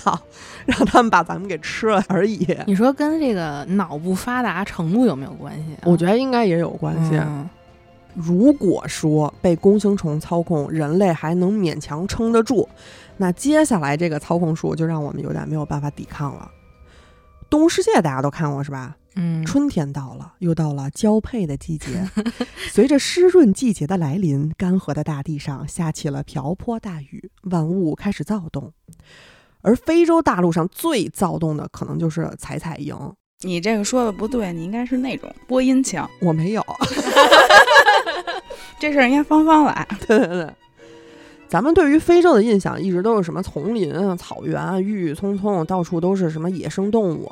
让他们把咱们给吃了而已。你说跟这个脑部发达程度有没有关系、啊？我觉得应该也有关系。嗯如果说被弓形虫操控，人类还能勉强撑得住，那接下来这个操控术就让我们有点没有办法抵抗了。动物世界大家都看过是吧？嗯，春天到了，又到了交配的季节。[laughs] 随着湿润季节的来临，干涸的大地上下起了瓢泼大雨，万物开始躁动。而非洲大陆上最躁动的，可能就是采采营。你这个说的不对，你应该是那种播音腔，我没有，[laughs] 这事儿应该芳芳来。对对对，咱们对于非洲的印象一直都是什么丛林啊、草原啊、郁郁葱葱，到处都是什么野生动物。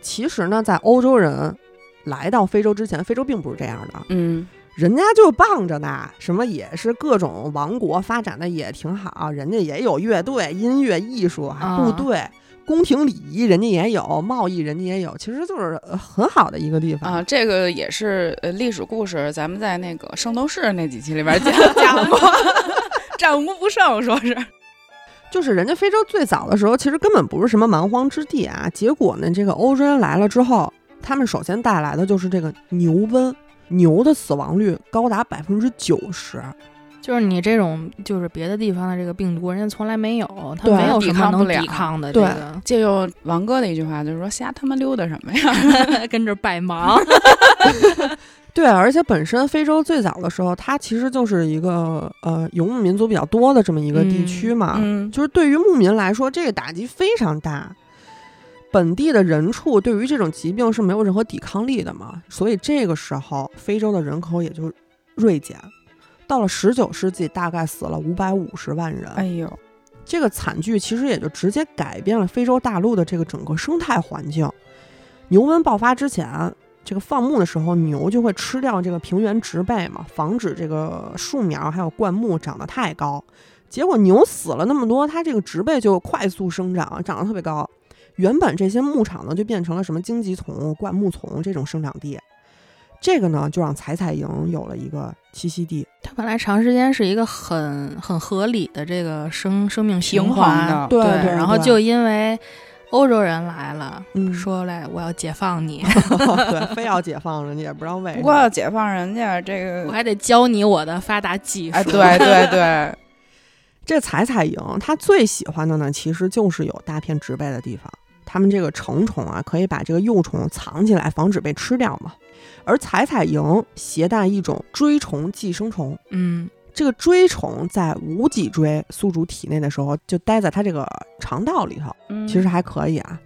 其实呢，在欧洲人来到非洲之前，非洲并不是这样的，嗯，人家就棒着呢，什么也是各种王国发展的也挺好，人家也有乐队、音乐、艺术、还部啊队。宫廷礼仪人家也有，贸易人家也有，其实就是呃很好的一个地方啊，这个也是呃历史故事，咱们在那个圣斗士那几期里边讲 [laughs] 讲过，战无不胜，说是。就是人家非洲最早的时候，其实根本不是什么蛮荒之地啊。结果呢，这个欧洲人来了之后，他们首先带来的就是这个牛瘟，牛的死亡率高达百分之九十。就是你这种，就是别的地方的这个病毒，人家从来没有，他没有抵什么能抵抗的这对个，借用王哥的一句话，就是说瞎他妈溜达什么呀？[laughs] [laughs] 跟着拜忙。[laughs] 对，而且本身非洲最早的时候，它其实就是一个呃游牧民族比较多的这么一个地区嘛。嗯，就是对于牧民来说，这个打击非常大。本地的人畜对于这种疾病是没有任何抵抗力的嘛，所以这个时候非洲的人口也就锐减。到了十九世纪，大概死了五百五十万人。哎呦，这个惨剧其实也就直接改变了非洲大陆的这个整个生态环境。牛瘟爆发之前，这个放牧的时候，牛就会吃掉这个平原植被嘛，防止这个树苗还有灌木长得太高。结果牛死了那么多，它这个植被就快速生长，长得特别高。原本这些牧场呢，就变成了什么荆棘丛、灌木丛这种生长地。这个呢，就让采采营有了一个栖息地。它本来长时间是一个很很合理的这个生生命循环，的对对对然后就因为欧洲人来了，嗯说来我要解放你，[laughs] 对，非要解放人家，也不知道为什么。不过要解放人家这个，我还得教你我的发达技术。哎，对对对，[laughs] 这彩彩营，它最喜欢的呢，其实就是有大片植被的地方。它们这个成虫啊，可以把这个幼虫藏起来，防止被吃掉嘛。而彩彩蝇携带一种锥虫寄生虫，嗯，这个锥虫在无脊椎宿主体内的时候，就待在它这个肠道里头，嗯其实还可以啊。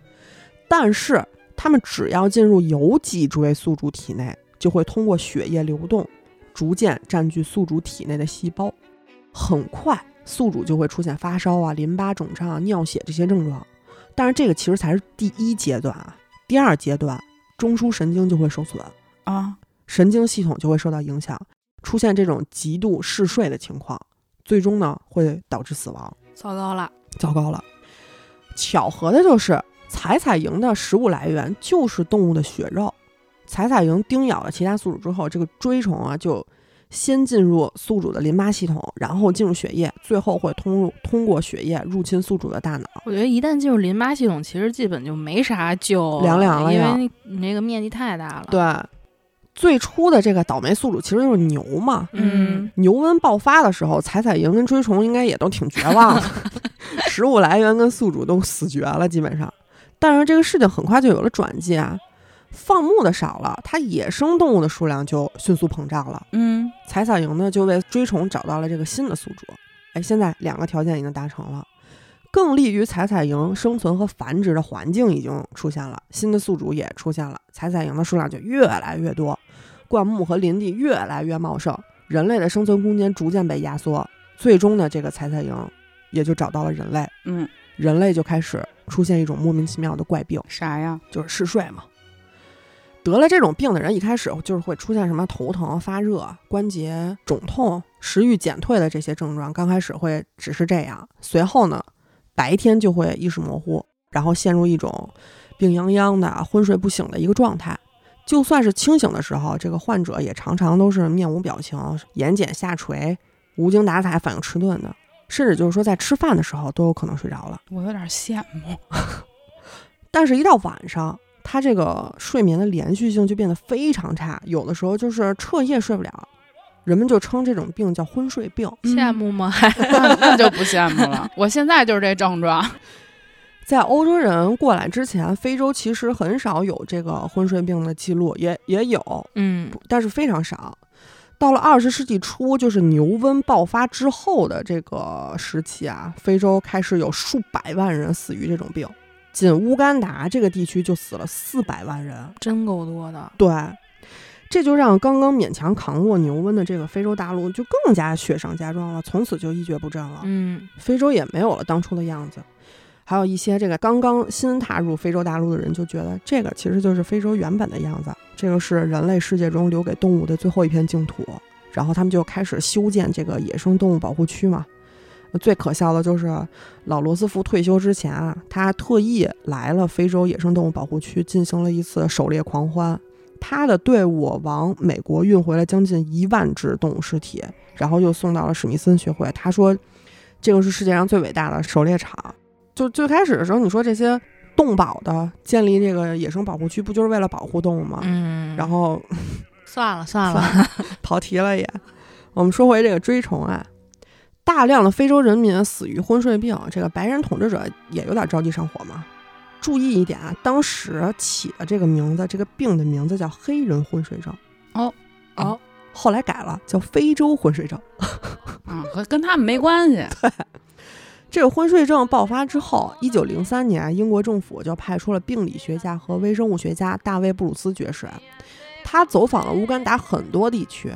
但是它们只要进入有脊椎宿主体内，就会通过血液流动，逐渐占据宿主体内的细胞。很快，宿主就会出现发烧啊、淋巴肿胀啊、尿血这些症状。但是这个其实才是第一阶段啊，第二阶段，中枢神经就会受损，啊，神经系统就会受到影响，出现这种极度嗜睡的情况，最终呢会导致死亡。糟糕了，糟糕了，巧合的就是采采蝇的食物来源就是动物的血肉。采采蝇叮咬了其他宿主之后，这个锥虫啊就先进入宿主的淋巴系统，然后进入血液，最后会通入通过血液入侵宿主的大脑。我觉得一旦进入淋巴系统，其实基本就没啥救凉凉了呀因为你你那个面积太大了。，对，最初的这个倒霉宿主其实就是牛嘛。嗯，牛瘟爆发的时候，彩彩蝇跟追虫应该也都挺绝望的，[laughs] 食物来源跟宿主都死绝了，基本上。但是这个事情很快就有了转机啊，放牧的少了，它野生动物的数量就迅速膨胀了。嗯，彩彩蝇呢就为追虫找到了这个新的宿主。哎，现在两个条件已经达成了，更利于彩彩蝇生存和繁殖的环境已经出现了，新的宿主也出现了，彩彩蝇的数量就越来越多，灌木和林地越来越茂盛，人类的生存空间逐渐被压缩，最终呢，这个彩彩蝇也就找到了人类，嗯，人类就开始出现一种莫名其妙的怪病。啥呀？就是嗜睡嘛。得了这种病的人，一开始就是会出现什么头疼、发热、关节肿痛、食欲减退的这些症状。刚开始会只是这样，随后呢，白天就会意识模糊，然后陷入一种病殃殃的、昏睡不醒的一个状态。就算是清醒的时候，这个患者也常常都是面无表情、眼睑下垂、无精打采、反应迟钝的，甚至就是说在吃饭的时候都有可能睡着了。我有点羡慕。[laughs] 但是，一到晚上，他这个睡眠的连续性就变得非常差，有的时候就是彻夜睡不了。人们就称这种病叫昏睡病。羡慕吗？那 [laughs] 那就不羡慕了。[laughs] 我现在就是这症状。在欧洲人过来之前，非洲其实很少有这个昏睡病的记录，也也有，嗯，但是非常少。到了二十世纪初，就是牛瘟爆发之后的这个时期啊，非洲开始有数百万人死于这种病，仅乌干达这个地区就死了四百万人。真够多的。对，这就让刚刚勉强扛过牛瘟的这个非洲大陆就更加雪上加霜了，从此就一蹶不振了。嗯，非洲也没有了当初的样子。还有一些这个刚刚新踏入非洲大陆的人就觉得，这个其实就是非洲原本的样子，这个是人类世界中留给动物的最后一片净土。然后他们就开始修建这个野生动物保护区嘛。最可笑的就是老罗斯福退休之前啊，他特意来了非洲野生动物保护区，进行了一次狩猎狂欢。他的队伍往美国运回了将近一万只动物尸体，然后又送到了史密森学会。他说，这个是世界上最伟大的狩猎场。就最开始的时候，你说这些动保的建立这个野生保护区，不就是为了保护动物吗？嗯，然后 [laughs] 算了算 [laughs] 算了，跑题了也。我们说回这个追虫啊，大量的非洲人民死于昏睡病，这个白人统治者也有点着急上火嘛。注意一点啊，当时起的这个名字，这个病的名字叫黑人昏睡症。哦哦，后来改了，叫非洲昏睡症。嗯，[laughs] 和跟他们没关系。[laughs] 对这个昏睡症爆发之后，一九零三年，英国政府就派出了病理学家和微生物学家大卫·布鲁斯爵士，他走访了乌干达很多地区，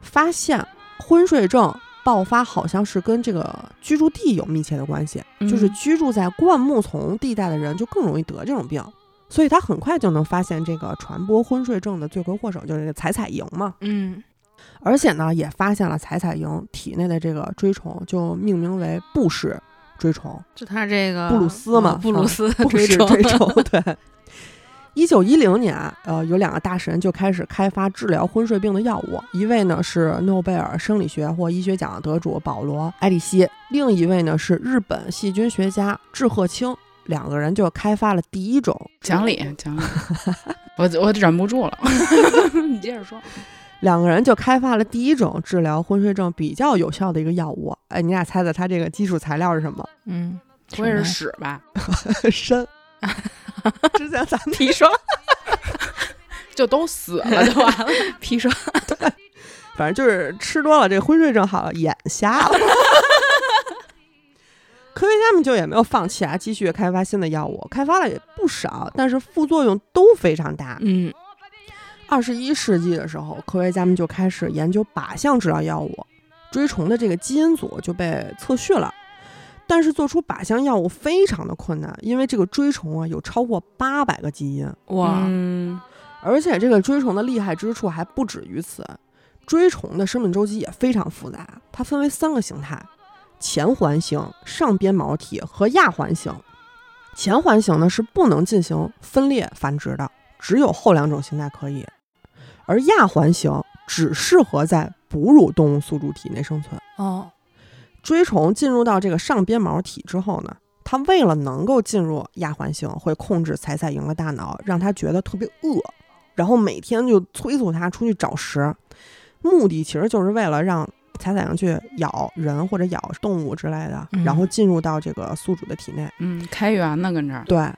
发现昏睡症爆发好像是跟这个居住地有密切的关系，就是嗯居住在灌木丛地带的人就更容易得这种病。所以他很快就能发现这个传播昏睡症的罪魁祸首就是这个彩彩蝇嘛，嗯，而且呢，也发现了彩彩蝇体内的这个锥虫，就命名为布氏锥虫。就他这个布鲁斯嘛嗯布鲁斯不是追虫追虫，[laughs] 对。一九一零年，呃，有两个大神就开始开发治疗昏睡病的药物，一位呢是诺贝尔生理学或医学奖的得主保罗·埃里希，另一位呢是日本细菌学家志贺清。两个人就开发了第一种讲理讲理，我我忍不住了。你接着说。两个人就开发了第一种治疗昏睡症比较有效的一个药物。哎，你俩猜猜它这个基础材料是什么？嗯，[laughs] 不会是屎吧？[laughs] [laughs] 参。[laughs] 之前咱们砒霜，[laughs] 就都死了就完了。[laughs] 砒霜，反正就是吃多了，这昏睡症好了，眼瞎了。科学家们就也没有放弃啊，继续开发新的药物，开发了也不少，但是副作用都非常大。嗯二十一世纪的时候，科学家们就开始研究靶向治疗药物，锥虫的这个基因组就被测序了。但是做出靶向药物非常的困难，因为这个锥虫啊有超过八百个基因，哇，嗯，而且这个锥虫的厉害之处还不止于此，锥虫的生命周期也非常复杂，它分为三个形态：前环形、上鞭毛体和亚环形。前环形呢是不能进行分裂繁殖的，只有后两种形态可以，而亚环形只适合在哺乳动物宿主体内生存。哦，锥虫进入到这个上鞭毛体之后呢，它为了能够进入亚环形，会控制彩彩蝇的大脑，让它觉得特别饿，然后每天就催促它出去找食，目的其实就是为了让彩彩蝇去咬人或者咬动物之类的，嗯然后进入到这个宿主的体内。嗯，开源呢，跟这儿。对，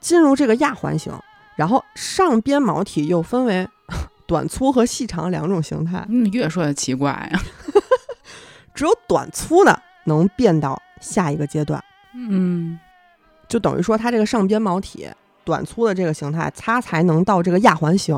进入这个亚环形，然后上鞭毛体又分为 [laughs] 短粗和细长两种形态，嗯，越说越奇怪呀。[laughs] 只有短粗的能变到下一个阶段。嗯就等于说它这个上鞭毛体短粗的这个形态，它才能到这个亚环形。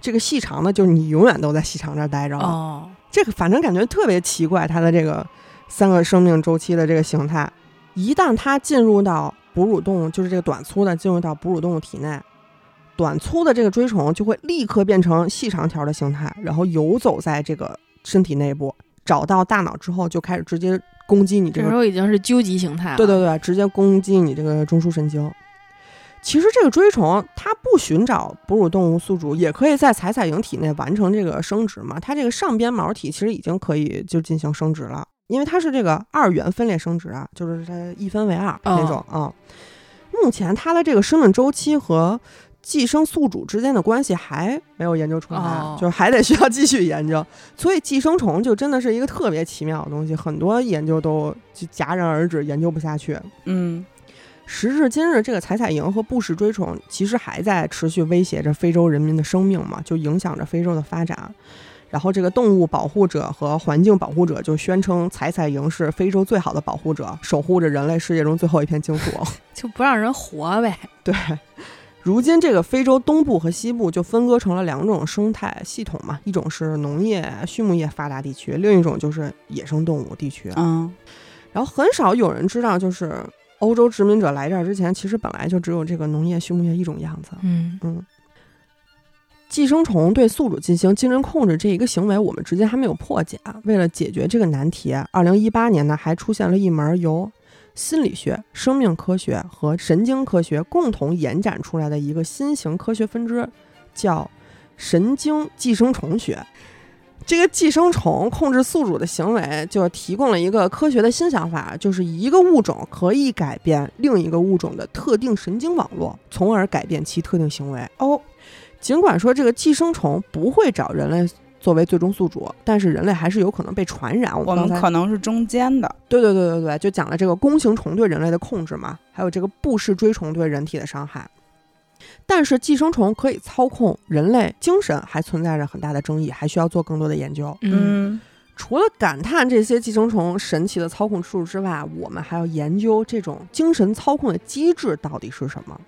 这个细长的，就是你永远都在细长这儿待着了。哦，这个反正感觉特别奇怪，它的这个三个生命周期的这个形态，一旦它进入到哺乳动物，就是这个短粗的进入到哺乳动物体内，短粗的这个锥虫就会立刻变成细长条的形态，然后游走在这个身体内部，找到大脑之后就开始直接攻击你这个这时候已经是究极形态了。对对对，直接攻击你这个中枢神经。其实这个锥虫它不寻找哺乳动物宿主，也可以在彩彩蝇体内完成这个生殖嘛。它这个上边毛体其实已经可以就进行生殖了，因为它是这个二元分裂生殖啊，就是它一分为二那种啊、目前它的这个生命周期和寄生宿主之间的关系还没有研究出来，哦就是还得需要继续研究。所以寄生虫就真的是一个特别奇妙的东西，很多研究都就戛然而止，研究不下去。嗯时至今日，这个采采蝇和布氏锥虫其实还在持续威胁着非洲人民的生命嘛，就影响着非洲的发展。然后，这个动物保护者和环境保护者就宣称采采蝇是非洲最好的保护者，守护着人类世界中最后一片净土。[laughs] 就不让人活呗。对，如今这个非洲东部和西部就分割成了两种生态系统嘛，一种是农业、畜牧业发达地区，另一种就是野生动物地区。嗯然后很少有人知道，就是欧洲殖民者来这儿之前，其实本来就只有这个农业、畜牧业一种样子。嗯嗯，寄生虫对宿主进行精神控制这一个行为，我们至今还没有破解。为了解决这个难题，二零一八年呢，还出现了一门由心理学、生命科学和神经科学共同延展出来的一个新型科学分支，叫神经寄生虫学。这个寄生虫控制宿主的行为，就提供了一个科学的新想法，就是一个物种可以改变另一个物种的特定神经网络，从而改变其特定行为。哦，尽管说这个寄生虫不会找人类作为最终宿主，但是人类还是有可能被传染。我我们可能是中间的。对对对对对，就讲了这个弓形虫对人类的控制嘛，还有这个布氏锥虫对人体的伤害。但是寄生虫可以操控人类精神，还存在着很大的争议，还需要做更多的研究。嗯除了感叹这些寄生虫神奇的操控术之外，我们还要研究这种精神操控的机制到底是什么。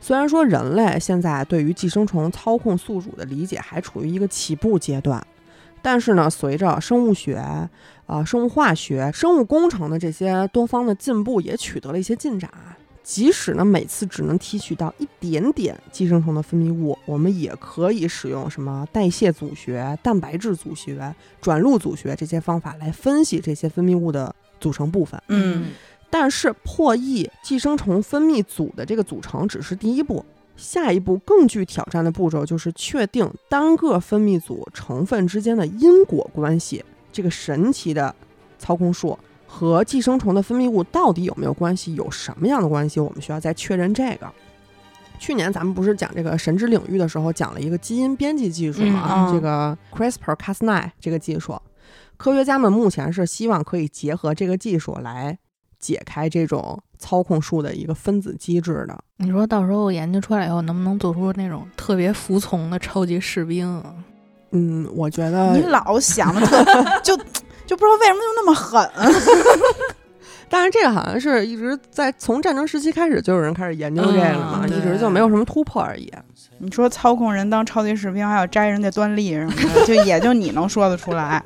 虽然说人类现在对于寄生虫操控宿主的理解还处于一个起步阶段，但是呢，随着生物学、啊、生物化学、生物工程的这些多方的进步，也取得了一些进展。即使呢每次只能提取到一点点寄生虫的分泌物，我们也可以使用什么代谢组学、蛋白质组学、转录组学这些方法来分析这些分泌物的组成部分。嗯但是破译寄生虫分泌组的这个组成只是第一步，下一步更具挑战的步骤就是确定单个分泌组成分之间的因果关系。这个神奇的操控术和寄生虫的分泌物到底有没有关系？有什么样的关系？我们需要再确认这个。去年咱们不是讲这个神之领域的时候，讲了一个基因编辑技术嘛，这个 CRISPR-Cas9 这个技术，科学家们目前是希望可以结合这个技术来解开这种操控术的一个分子机制的。你说到时候研究出来以后，能不能做出那种特别服从的超级士兵啊？嗯，我觉得你老想的特 [laughs] 就就不知道为什么就那么狠。[laughs] 但是这个好像是一直在从战争时期开始就有人开始研究这个了嘛，嗯一直就没有什么突破而已。你说操控人当超级士兵，还有摘人家端粒什么的，就也就你能说得出来。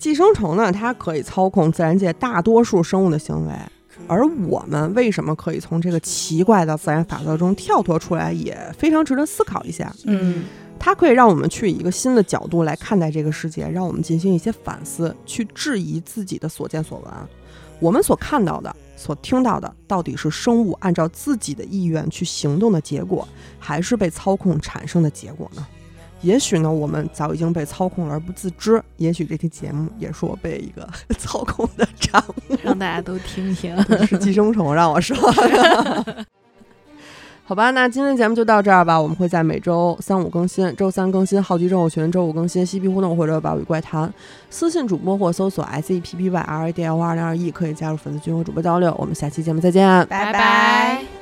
寄生虫呢，它可以操控自然界大多数生物的行为，而我们为什么可以从这个奇怪的自然法则中跳脱出来，也非常值得思考一下。嗯它可以让我们去以一个新的角度来看待这个世界，让我们进行一些反思，去质疑自己的所见所闻。我们所看到的、所听到的，到底是生物按照自己的意愿去行动的结果，还是被操控产生的结果呢？也许呢，我们早已经被操控了而不自知。也许这期节目也是我被一个 [laughs] 操控的产物，让大家都听听。[laughs] 是寄生虫让我说的。[laughs] 好吧，那今天节目就到这儿吧。我们会在每周三五更新，周三更新好奇症候群，周五更新嬉皮互动或者宝语怪谈。私信主播或搜索 s e p p y r a d l 二零二一，可以加入粉丝群和主播交流。我们下期节目再见，拜拜。